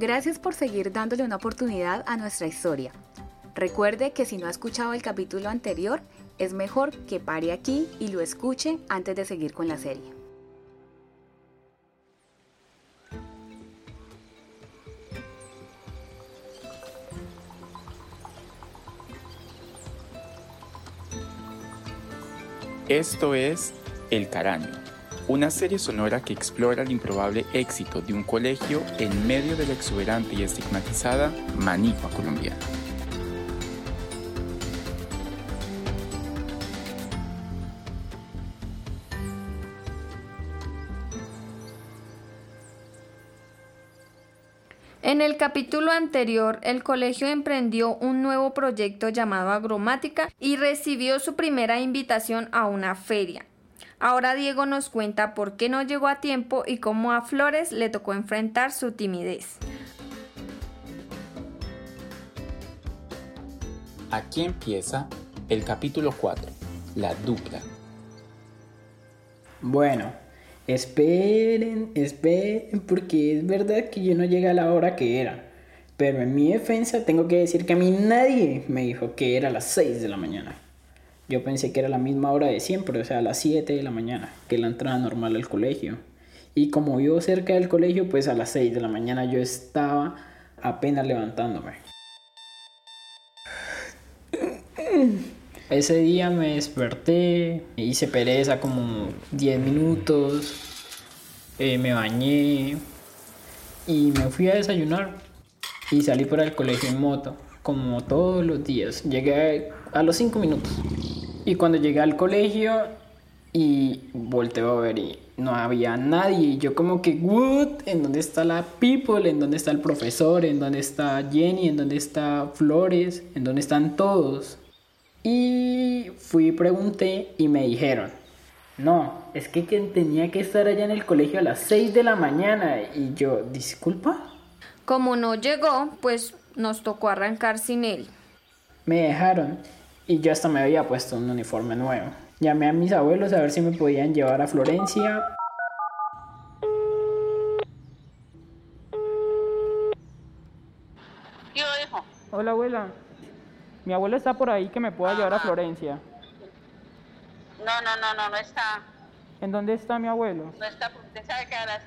Gracias por seguir dándole una oportunidad a nuestra historia. Recuerde que si no ha escuchado el capítulo anterior, es mejor que pare aquí y lo escuche antes de seguir con la serie. Esto es El Caraño, una serie sonora que explora el improbable éxito de un colegio en medio de la exuberante y estigmatizada manifa colombiana. En el capítulo anterior, el colegio emprendió un nuevo proyecto llamado Agromática y recibió su primera invitación a una feria. Ahora Diego nos cuenta por qué no llegó a tiempo y cómo a Flores le tocó enfrentar su timidez. Aquí empieza el capítulo 4, la dupla. Bueno, esperen, esperen, porque es verdad que yo no llegué a la hora que era. Pero en mi defensa tengo que decir que a mí nadie me dijo que era a las 6 de la mañana. Yo pensé que era la misma hora de siempre, o sea, a las 7 de la mañana, que la entrada normal al colegio. Y como vivo cerca del colegio, pues a las 6 de la mañana yo estaba apenas levantándome. Ese día me desperté, hice pereza como 10 minutos, eh, me bañé y me fui a desayunar. Y salí para el colegio en moto, como todos los días. Llegué a los 5 minutos. Y cuando llegué al colegio y volteo a ver y no había nadie. Y yo como que, what? ¿En dónde está la people? ¿En dónde está el profesor? ¿En dónde está Jenny? ¿En dónde está Flores? ¿En dónde están todos? Y fui y pregunté y me dijeron, no, es que tenía que estar allá en el colegio a las 6 de la mañana. Y yo, disculpa. Como no llegó, pues nos tocó arrancar sin él. Me dejaron y yo hasta me había puesto un uniforme nuevo. Llamé a mis abuelos a ver si me podían llevar a Florencia. Hola abuela, mi abuelo está por ahí que me pueda llevar a Florencia. No, no, no, no, no está. ¿En dónde está mi abuelo? No está, usted sabe que, ahora,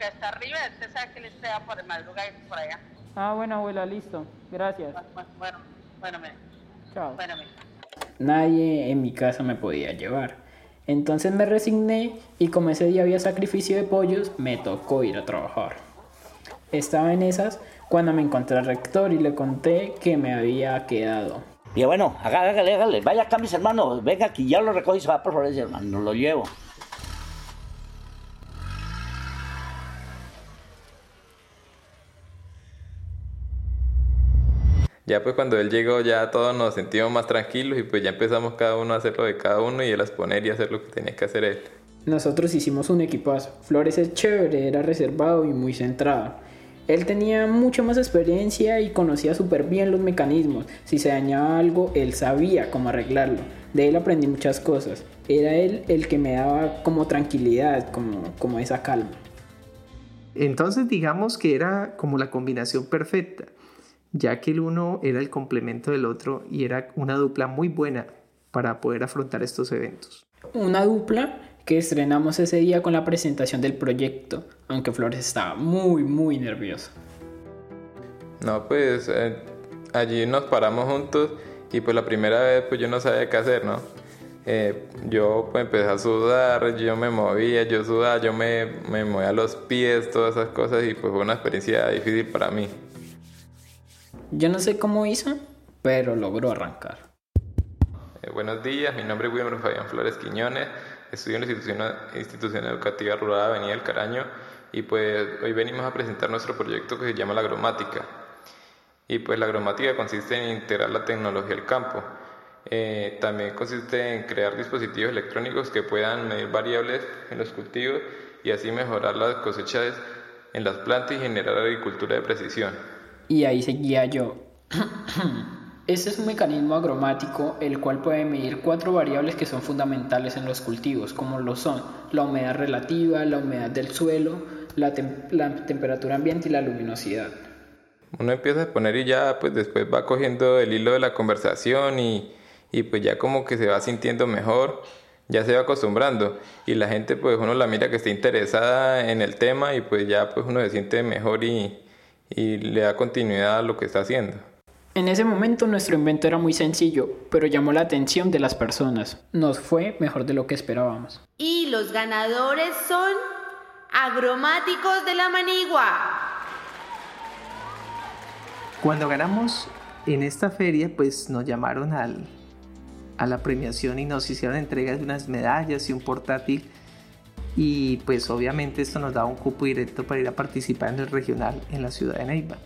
está arriba, usted sabe que él está por el madrugada y por allá. Ah, bueno abuela, listo. Gracias. Bueno, bueno, bueno, mire. Chao. Bueno. Nadie en mi casa me podía llevar. Entonces me resigné y como ese día había sacrificio de pollos, me tocó ir a trabajar. Estaba en esas cuando me encontré al rector y le conté que me había quedado. Y bueno, hágale, hágale, vaya acá mis hermanos, venga aquí, ya lo recoge y se va por Florencia, hermano, no lo llevo. Ya pues cuando él llegó ya todos nos sentimos más tranquilos y pues ya empezamos cada uno a hacer lo de cada uno y él a exponer y hacer lo que tenía que hacer él. Nosotros hicimos un equipazo. Flores es chévere, era reservado y muy centrado. Él tenía mucha más experiencia y conocía súper bien los mecanismos. Si se dañaba algo, él sabía cómo arreglarlo. De él aprendí muchas cosas. Era él el que me daba como tranquilidad, como, como esa calma. Entonces digamos que era como la combinación perfecta, ya que el uno era el complemento del otro y era una dupla muy buena para poder afrontar estos eventos. Una dupla que estrenamos ese día con la presentación del proyecto, aunque Flores estaba muy, muy nervioso. No, pues eh, allí nos paramos juntos y pues la primera vez pues yo no sabía qué hacer, ¿no? Eh, yo pues empecé a sudar, yo me movía, yo sudaba, yo me, me movía los pies, todas esas cosas y pues fue una experiencia difícil para mí. Yo no sé cómo hizo, pero logró arrancar. Eh, buenos días, mi nombre es Wilmer Fabián Flores Quiñones, estudio en la institución, institución educativa rural Avenida del Caraño y pues hoy venimos a presentar nuestro proyecto que se llama la agromática. Y pues la agromática consiste en integrar la tecnología al campo. Eh, también consiste en crear dispositivos electrónicos que puedan medir variables en los cultivos y así mejorar las cosechas en las plantas y generar agricultura de precisión. Y ahí seguía yo. Este es un mecanismo agromático el cual puede medir cuatro variables que son fundamentales en los cultivos, como lo son la humedad relativa, la humedad del suelo, la, tem la temperatura ambiente y la luminosidad. Uno empieza a exponer y ya pues después va cogiendo el hilo de la conversación y, y pues ya como que se va sintiendo mejor, ya se va acostumbrando y la gente pues uno la mira que está interesada en el tema y pues ya pues uno se siente mejor y, y le da continuidad a lo que está haciendo. En ese momento nuestro invento era muy sencillo, pero llamó la atención de las personas. Nos fue mejor de lo que esperábamos. Y los ganadores son agromáticos de la manigua. Cuando ganamos en esta feria, pues nos llamaron al, a la premiación y nos hicieron entregas de unas medallas y un portátil. Y pues obviamente esto nos daba un cupo directo para ir a participar en el regional en la ciudad de Neiva.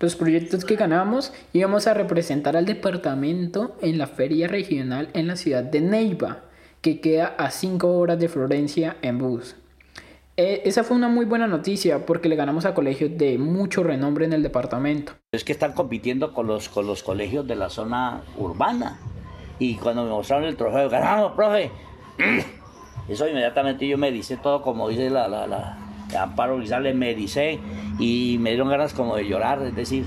Los proyectos que ganamos íbamos a representar al departamento en la feria regional en la ciudad de Neiva, que queda a 5 horas de Florencia en bus. E, esa fue una muy buena noticia porque le ganamos a colegios de mucho renombre en el departamento. Es que están compitiendo con los, con los colegios de la zona urbana. Y cuando me mostraron el trofeo, ganamos, profe. Eso inmediatamente yo me dice todo como dice la, la, la, Amparo Guizales me dice y me dieron ganas como de llorar, es decir,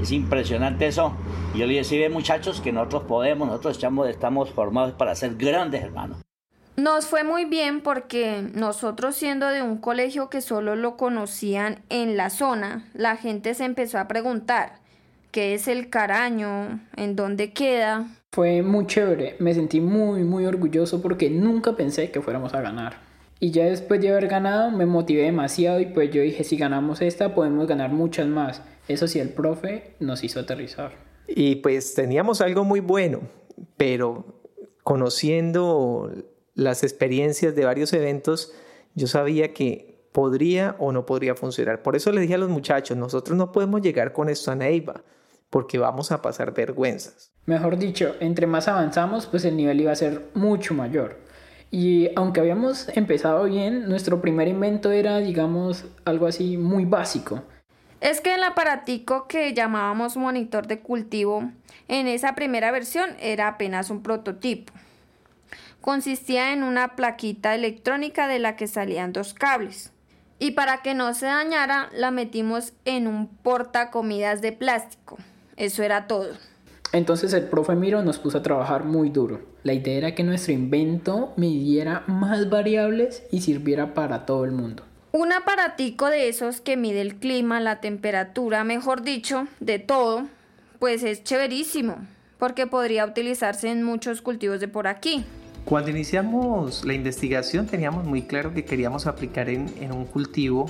es impresionante eso. Yo le ve muchachos que nosotros podemos, nosotros estamos, estamos formados para ser grandes hermanos. Nos fue muy bien porque nosotros siendo de un colegio que solo lo conocían en la zona, la gente se empezó a preguntar, ¿qué es el caraño? ¿En dónde queda? Fue muy chévere, me sentí muy muy orgulloso porque nunca pensé que fuéramos a ganar. Y ya después de haber ganado me motivé demasiado y pues yo dije, si ganamos esta podemos ganar muchas más. Eso sí, el profe nos hizo aterrizar. Y pues teníamos algo muy bueno, pero conociendo las experiencias de varios eventos, yo sabía que podría o no podría funcionar. Por eso le dije a los muchachos, nosotros no podemos llegar con esto a Neiva, porque vamos a pasar vergüenzas. Mejor dicho, entre más avanzamos, pues el nivel iba a ser mucho mayor. Y aunque habíamos empezado bien, nuestro primer invento era, digamos, algo así muy básico. Es que el aparatico que llamábamos monitor de cultivo en esa primera versión era apenas un prototipo. Consistía en una plaquita electrónica de la que salían dos cables. Y para que no se dañara, la metimos en un portacomidas de plástico. Eso era todo. Entonces el profe Miro nos puso a trabajar muy duro. La idea era que nuestro invento midiera más variables y sirviera para todo el mundo. Un aparatico de esos que mide el clima, la temperatura, mejor dicho, de todo, pues es chéverísimo, porque podría utilizarse en muchos cultivos de por aquí. Cuando iniciamos la investigación teníamos muy claro que queríamos aplicar en, en un cultivo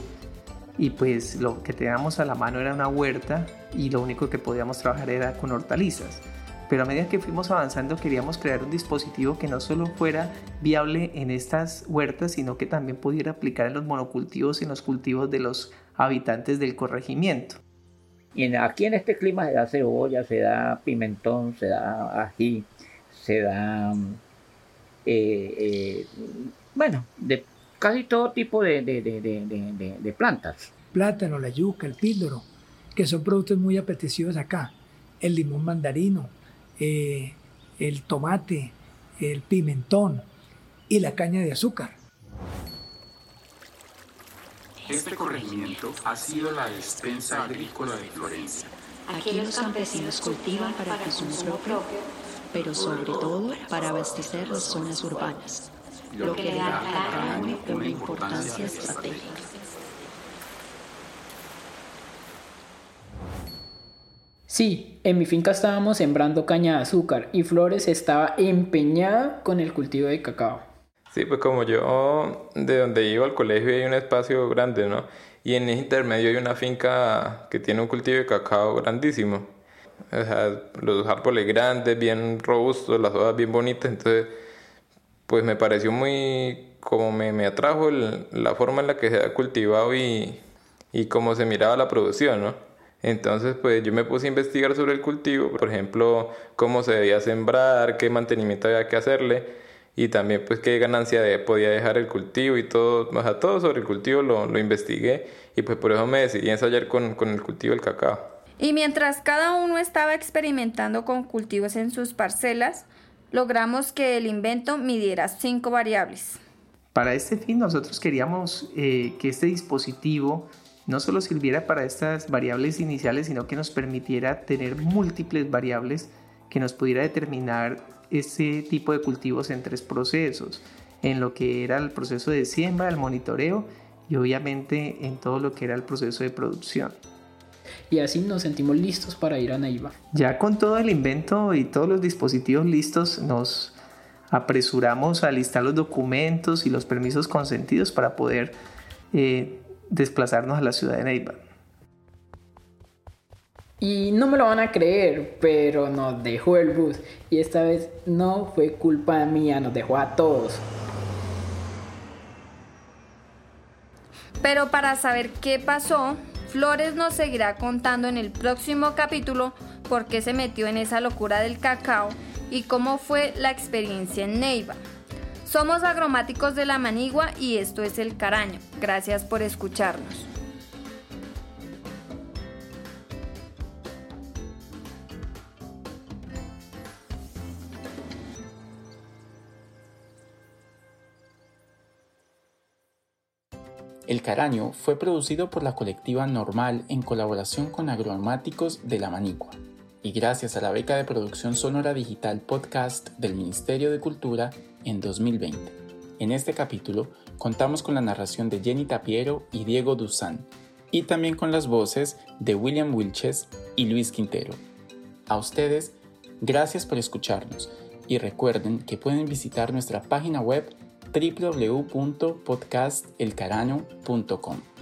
y pues lo que teníamos a la mano era una huerta y lo único que podíamos trabajar era con hortalizas. Pero a medida que fuimos avanzando queríamos crear un dispositivo que no solo fuera viable en estas huertas, sino que también pudiera aplicar en los monocultivos y en los cultivos de los habitantes del corregimiento. Y aquí en este clima se da cebolla, se da pimentón, se da ají, se da, eh, eh, bueno, de casi todo tipo de, de, de, de, plantas. Plátano, la yuca, el píldoro, que son productos muy apetecidos acá. El limón mandarino, eh, el tomate, el pimentón y la caña de azúcar. Este corregimiento ha sido la despensa agrícola de Florencia. Aquí los campesinos cultivan para el consumo propio, pero sobre todo para abastecer las zonas urbanas lo que le da al caraño una importancia estratégica. Sí, en mi finca estábamos sembrando caña de azúcar y Flores estaba empeñada con el cultivo de cacao. Sí, pues como yo de donde iba al colegio hay un espacio grande, ¿no? Y en ese intermedio hay una finca que tiene un cultivo de cacao grandísimo. O sea, los árboles grandes, bien robustos, las hojas bien bonitas, entonces pues me pareció muy, como me, me atrajo la forma en la que se ha cultivado y, y cómo se miraba la producción, ¿no? Entonces, pues yo me puse a investigar sobre el cultivo, por ejemplo, cómo se debía sembrar, qué mantenimiento había que hacerle y también pues qué ganancia podía dejar el cultivo y todo, o sea, todo sobre el cultivo lo, lo investigué y pues por eso me decidí a ensayar con, con el cultivo del cacao. Y mientras cada uno estaba experimentando con cultivos en sus parcelas, logramos que el invento midiera cinco variables. Para este fin nosotros queríamos eh, que este dispositivo no solo sirviera para estas variables iniciales, sino que nos permitiera tener múltiples variables que nos pudiera determinar ese tipo de cultivos en tres procesos, en lo que era el proceso de siembra, el monitoreo y obviamente en todo lo que era el proceso de producción. Y así nos sentimos listos para ir a Neiva. Ya con todo el invento y todos los dispositivos listos, nos apresuramos a listar los documentos y los permisos consentidos para poder eh, desplazarnos a la ciudad de Neiva. Y no me lo van a creer, pero nos dejó el bus. Y esta vez no fue culpa mía, nos dejó a todos. Pero para saber qué pasó, Flores nos seguirá contando en el próximo capítulo por qué se metió en esa locura del cacao y cómo fue la experiencia en Neiva. Somos agromáticos de la Manigua y esto es El Caraño. Gracias por escucharnos. El Caraño fue producido por la colectiva Normal en colaboración con agromáticos de la Manigua y gracias a la beca de producción sonora digital podcast del Ministerio de Cultura en 2020. En este capítulo contamos con la narración de Jenny Tapiero y Diego Duzán y también con las voces de William Wilches y Luis Quintero. A ustedes, gracias por escucharnos y recuerden que pueden visitar nuestra página web www.podcastelcarano.com.